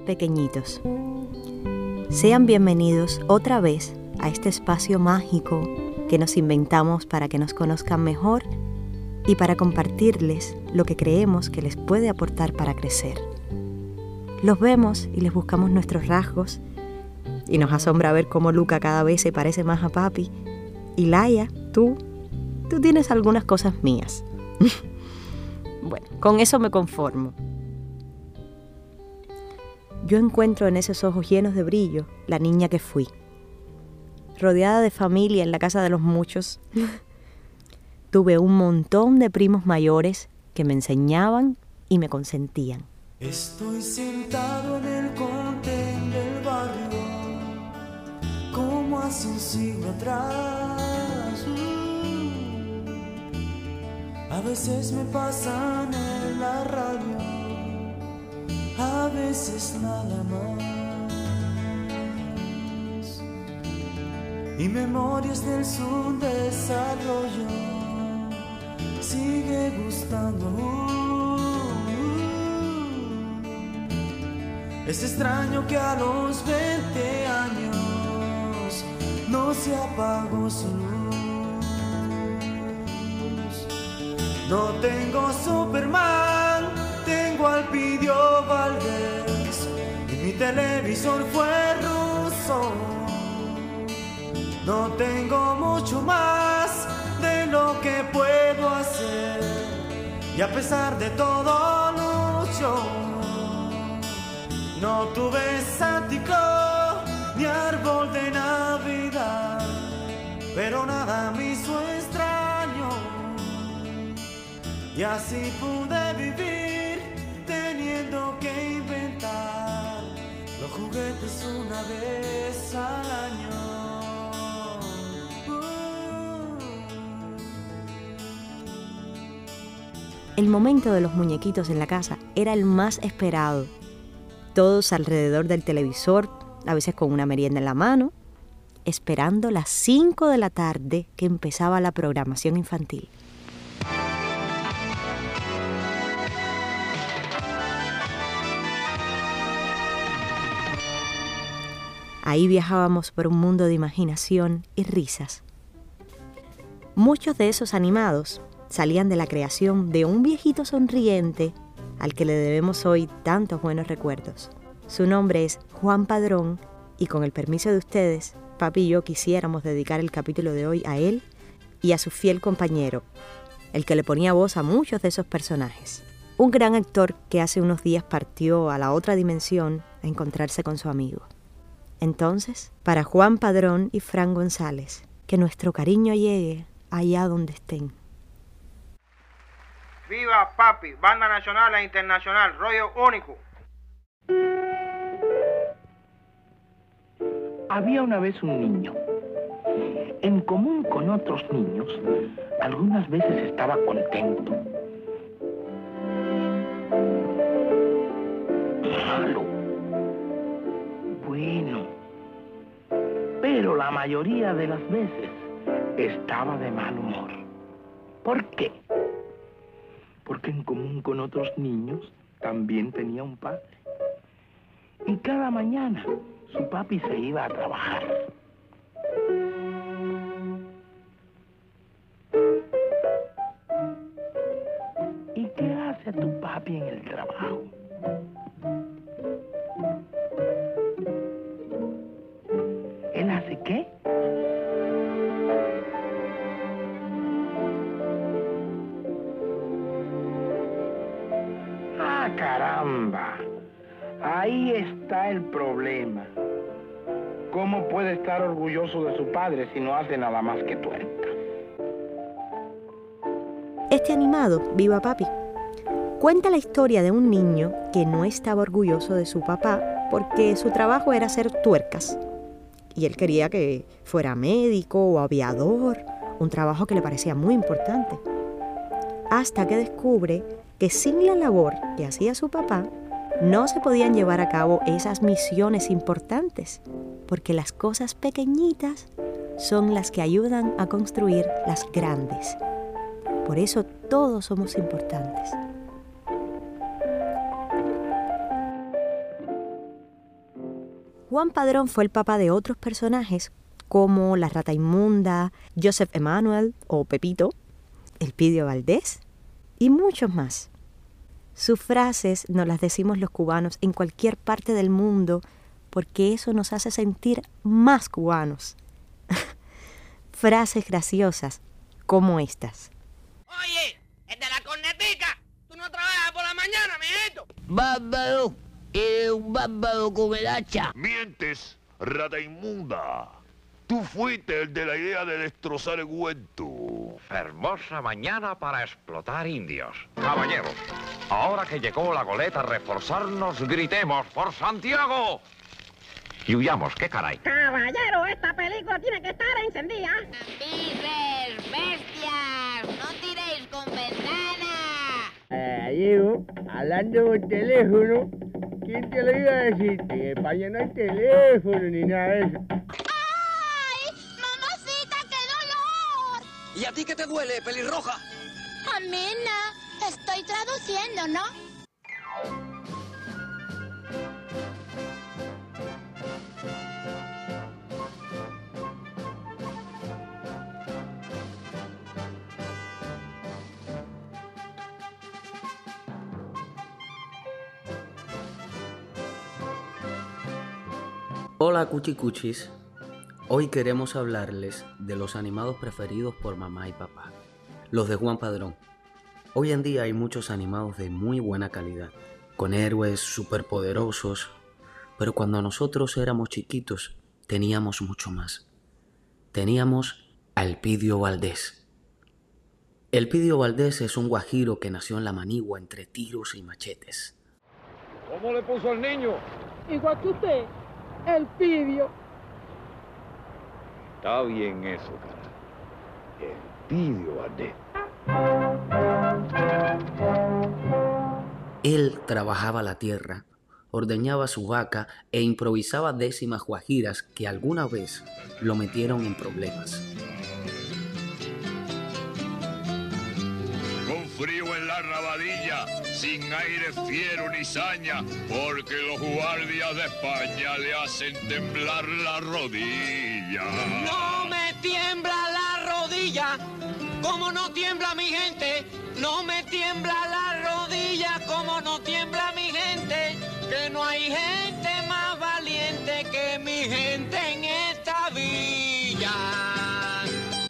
pequeñitos. Sean bienvenidos otra vez a este espacio mágico que nos inventamos para que nos conozcan mejor y para compartirles lo que creemos que les puede aportar para crecer. Los vemos y les buscamos nuestros rasgos y nos asombra ver cómo Luca cada vez se parece más a papi. Y Laia, tú, tú tienes algunas cosas mías. bueno, con eso me conformo. Yo encuentro en esos ojos llenos de brillo la niña que fui. Rodeada de familia en la casa de los muchos, tuve un montón de primos mayores que me enseñaban y me consentían. Estoy sentado en el contén del barrio, como hace un siglo atrás. A veces me pasan en la radio, a veces nada más. Y memorias del subdesarrollo sigue gustando. Es extraño que a los 20 años no se apagó su luz. No tengo Superman, tengo al mi televisor fue ruso. No tengo mucho más de lo que puedo hacer y a pesar de todo lucho. No tuve sático ni árbol de Navidad, pero nada me hizo extraño. Y así pude vivir El momento de los muñequitos en la casa era el más esperado todos alrededor del televisor, a veces con una merienda en la mano, esperando las 5 de la tarde que empezaba la programación infantil. Ahí viajábamos por un mundo de imaginación y risas. Muchos de esos animados salían de la creación de un viejito sonriente al que le debemos hoy tantos buenos recuerdos. Su nombre es Juan Padrón y con el permiso de ustedes, papi y yo quisiéramos dedicar el capítulo de hoy a él y a su fiel compañero, el que le ponía voz a muchos de esos personajes. Un gran actor que hace unos días partió a la otra dimensión a encontrarse con su amigo. Entonces, para Juan Padrón y Fran González, que nuestro cariño llegue allá donde estén. Viva Papi, banda nacional e internacional, rollo único. Había una vez un niño. En común con otros niños, algunas veces estaba contento. Mayoría de las veces estaba de mal humor. ¿Por qué? porque en común con otros niños también tenía un padre. Y cada mañana su papi se iba a trabajar. ¿Y qué hace tu papi en el trabajo? Caramba. Ahí está el problema. ¿Cómo puede estar orgulloso de su padre si no hace nada más que tuerca? Este animado, Viva Papi, cuenta la historia de un niño que no estaba orgulloso de su papá porque su trabajo era hacer tuercas. Y él quería que fuera médico o aviador, un trabajo que le parecía muy importante. Hasta que descubre que sin la labor que hacía su papá, no se podían llevar a cabo esas misiones importantes, porque las cosas pequeñitas son las que ayudan a construir las grandes. Por eso todos somos importantes. Juan Padrón fue el papá de otros personajes como la rata inmunda, Joseph Emanuel o Pepito, Elpidio Valdés y muchos más. Sus frases nos las decimos los cubanos en cualquier parte del mundo porque eso nos hace sentir más cubanos. frases graciosas como estas. Oye, el de la cornetica, tú no trabajas por la mañana, mijito. Bárbaro, eres un bárbaro con el hacha. Mientes, rata inmunda. Tú fuiste el de la idea de destrozar el huerto. Hermosa mañana para explotar indios. Caballeros, ahora que llegó la goleta a reforzarnos, gritemos por Santiago. Y huyamos, qué caray. Caballero, esta película tiene que estar encendida. ¡Pises, bestias! ¡No tiréis con ventana! Gallego, hablando por teléfono, ¿quién te lo iba a decir? En España no hay teléfono ni nada de eso. ¿Y a ti qué te duele, pelirroja? Amena, estoy traduciendo, ¿no? Hola cuchicuchis, hoy queremos hablarles de los animados preferidos por mamá y papá, los de Juan Padrón. Hoy en día hay muchos animados de muy buena calidad, con héroes superpoderosos, pero cuando nosotros éramos chiquitos teníamos mucho más. Teníamos a Elpidio Valdés. Elpidio Valdés es un guajiro que nació en la manigua entre tiros y machetes. ¿Cómo le puso al niño? Igual que usted, el pidio. Está bien eso, cara. El pidio, Valdés. Él trabajaba la tierra, ordeñaba su vaca e improvisaba décimas guajiras que alguna vez lo metieron en problemas. Frío en la rabadilla, sin aire fiero ni saña, porque los guardias de España le hacen temblar la rodilla. No me tiembla la rodilla, como no tiembla mi gente. No me tiembla la rodilla, como no tiembla mi gente. Que no hay gente más valiente que mi gente en esta villa.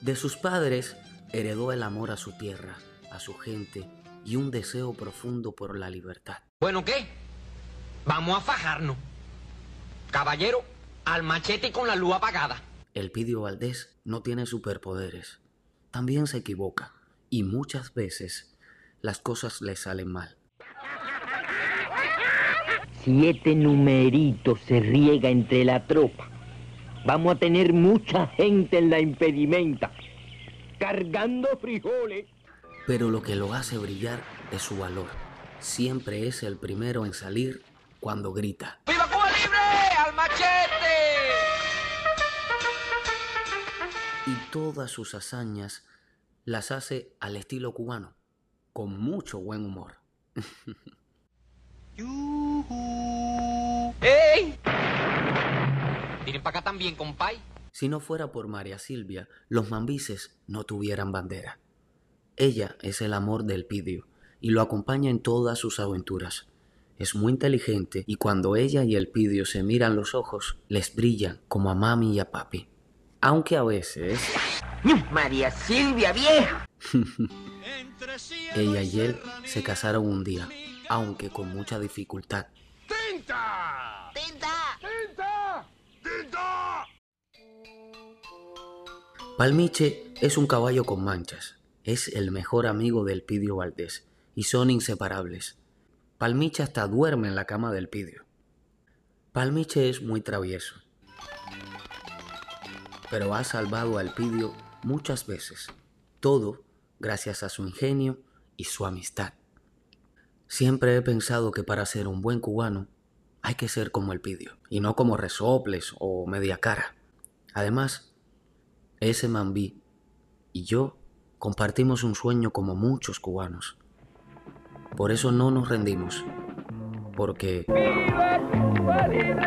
De sus padres heredó el amor a su tierra, a su gente y un deseo profundo por la libertad. Bueno, ¿qué? Vamos a fajarnos. Caballero, al machete y con la luz apagada. Elpidio Valdés no tiene superpoderes. También se equivoca y muchas veces las cosas le salen mal. Si este numerito se riega entre la tropa, vamos a tener mucha gente en la impedimenta, cargando frijoles. Pero lo que lo hace brillar es su valor. Siempre es el primero en salir cuando grita. ¡Viva Cuba Libre! ¡Al machete! Y todas sus hazañas las hace al estilo cubano, con mucho buen humor. ¡Ey! Miren para acá también, compay. Si no fuera por María Silvia, los mambises no tuvieran bandera. Ella es el amor del Pidio y lo acompaña en todas sus aventuras. Es muy inteligente y cuando ella y el Pidio se miran los ojos, les brillan como a mami y a papi. Aunque a veces... María Silvia, vieja. ella y él se casaron un día, aunque con mucha dificultad. ¡Tinta! ¡Tinta! ¡Tinta! ¡Tinta! Palmiche es un caballo con manchas. Es el mejor amigo del Pidio Valdés y son inseparables. Palmiche hasta duerme en la cama del Pidio. Palmiche es muy travieso, pero ha salvado al Pidio muchas veces. Todo gracias a su ingenio y su amistad. Siempre he pensado que para ser un buen cubano hay que ser como el Pidio y no como resoples o media cara. Además, ese mambí y yo Compartimos un sueño como muchos cubanos. Por eso no nos rendimos. Porque... ¡Viva Cuba libre!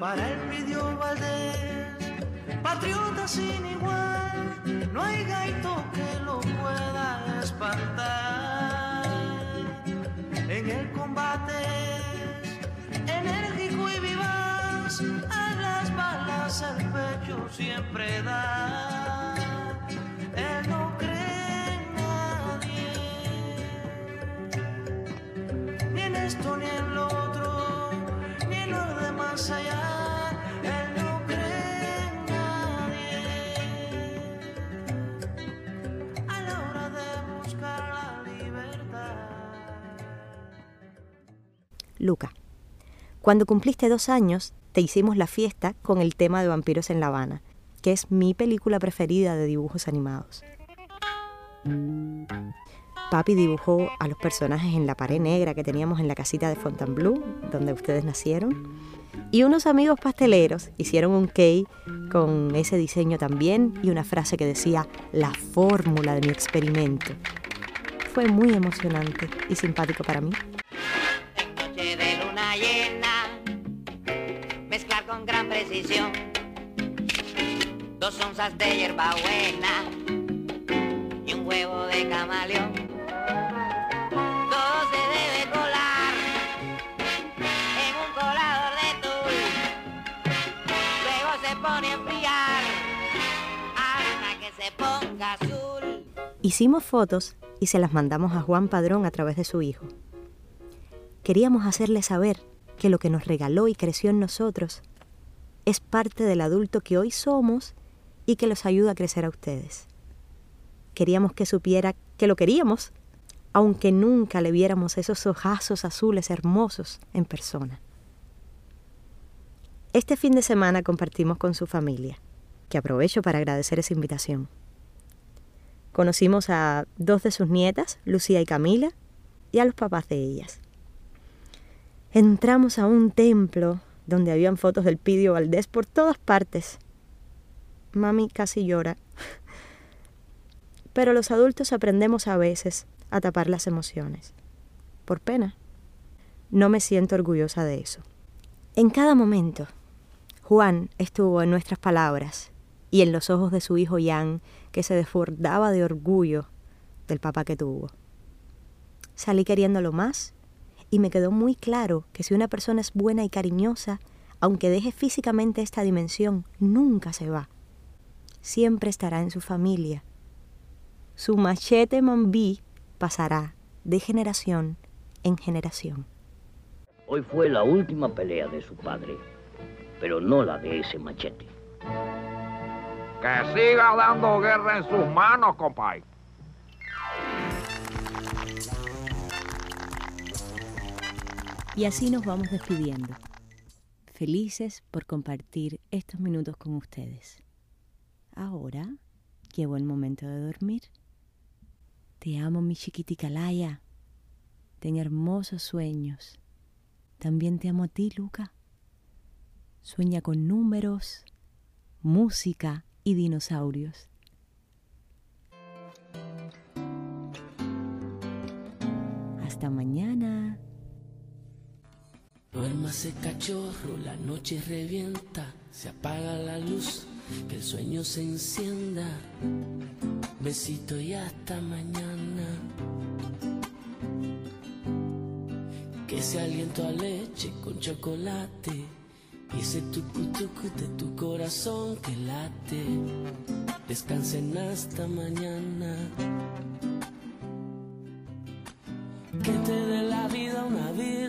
Para el pidió Valdés, patriota sin igual, no hay gaito que lo pueda espantar. Siempre da. Él no cree en nadie, ni en esto ni en lo otro, ni en lo de más allá. Él no cree en nadie a la hora de buscar la libertad. Luca, cuando cumpliste dos años, te hicimos la fiesta con el tema de Vampiros en La Habana, que es mi película preferida de dibujos animados. Papi dibujó a los personajes en la pared negra que teníamos en la casita de Fontainebleau, donde ustedes nacieron. Y unos amigos pasteleros hicieron un cake con ese diseño también y una frase que decía la fórmula de mi experimento. Fue muy emocionante y simpático para mí. Con gran precisión dos onzas de hierbabuena y un huevo de camaleón. Todo se debe colar en un colador de tul, luego se pone a enfriar hasta que se ponga azul. Hicimos fotos y se las mandamos a Juan Padrón a través de su hijo. Queríamos hacerle saber que lo que nos regaló y creció en nosotros es parte del adulto que hoy somos y que los ayuda a crecer a ustedes. Queríamos que supiera que lo queríamos, aunque nunca le viéramos esos ojazos azules hermosos en persona. Este fin de semana compartimos con su familia, que aprovecho para agradecer esa invitación. Conocimos a dos de sus nietas, Lucía y Camila, y a los papás de ellas. Entramos a un templo donde habían fotos del Pidio Valdés por todas partes. Mami casi llora. Pero los adultos aprendemos a veces a tapar las emociones. Por pena. No me siento orgullosa de eso. En cada momento, Juan estuvo en nuestras palabras y en los ojos de su hijo Jan, que se desbordaba de orgullo del papá que tuvo. Salí queriéndolo más y me quedó muy claro que si una persona es buena y cariñosa, aunque deje físicamente esta dimensión, nunca se va. Siempre estará en su familia. Su machete mambí pasará de generación en generación. Hoy fue la última pelea de su padre, pero no la de ese machete. Que siga dando guerra en sus manos, compay. Y así nos vamos despidiendo, felices por compartir estos minutos con ustedes. Ahora llegó el momento de dormir. Te amo, mi chiquitica Laia. Ten hermosos sueños. También te amo a ti, Luca. Sueña con números, música y dinosaurios. Hasta mañana. Duérmase cachorro, la noche revienta, se apaga la luz, que el sueño se encienda. Besito y hasta mañana. Que ese aliento a leche con chocolate y ese tucu de tu corazón que late. Descansen hasta mañana. Que te dé la vida una Dios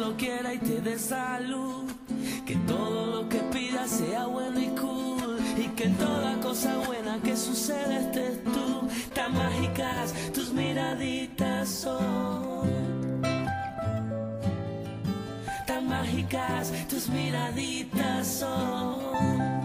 lo quiera y te dé salud. Que todo lo que pidas sea bueno y cool y que toda cosa buena que suceda estés tú. Tan mágicas tus miraditas son. Tan mágicas tus miraditas son.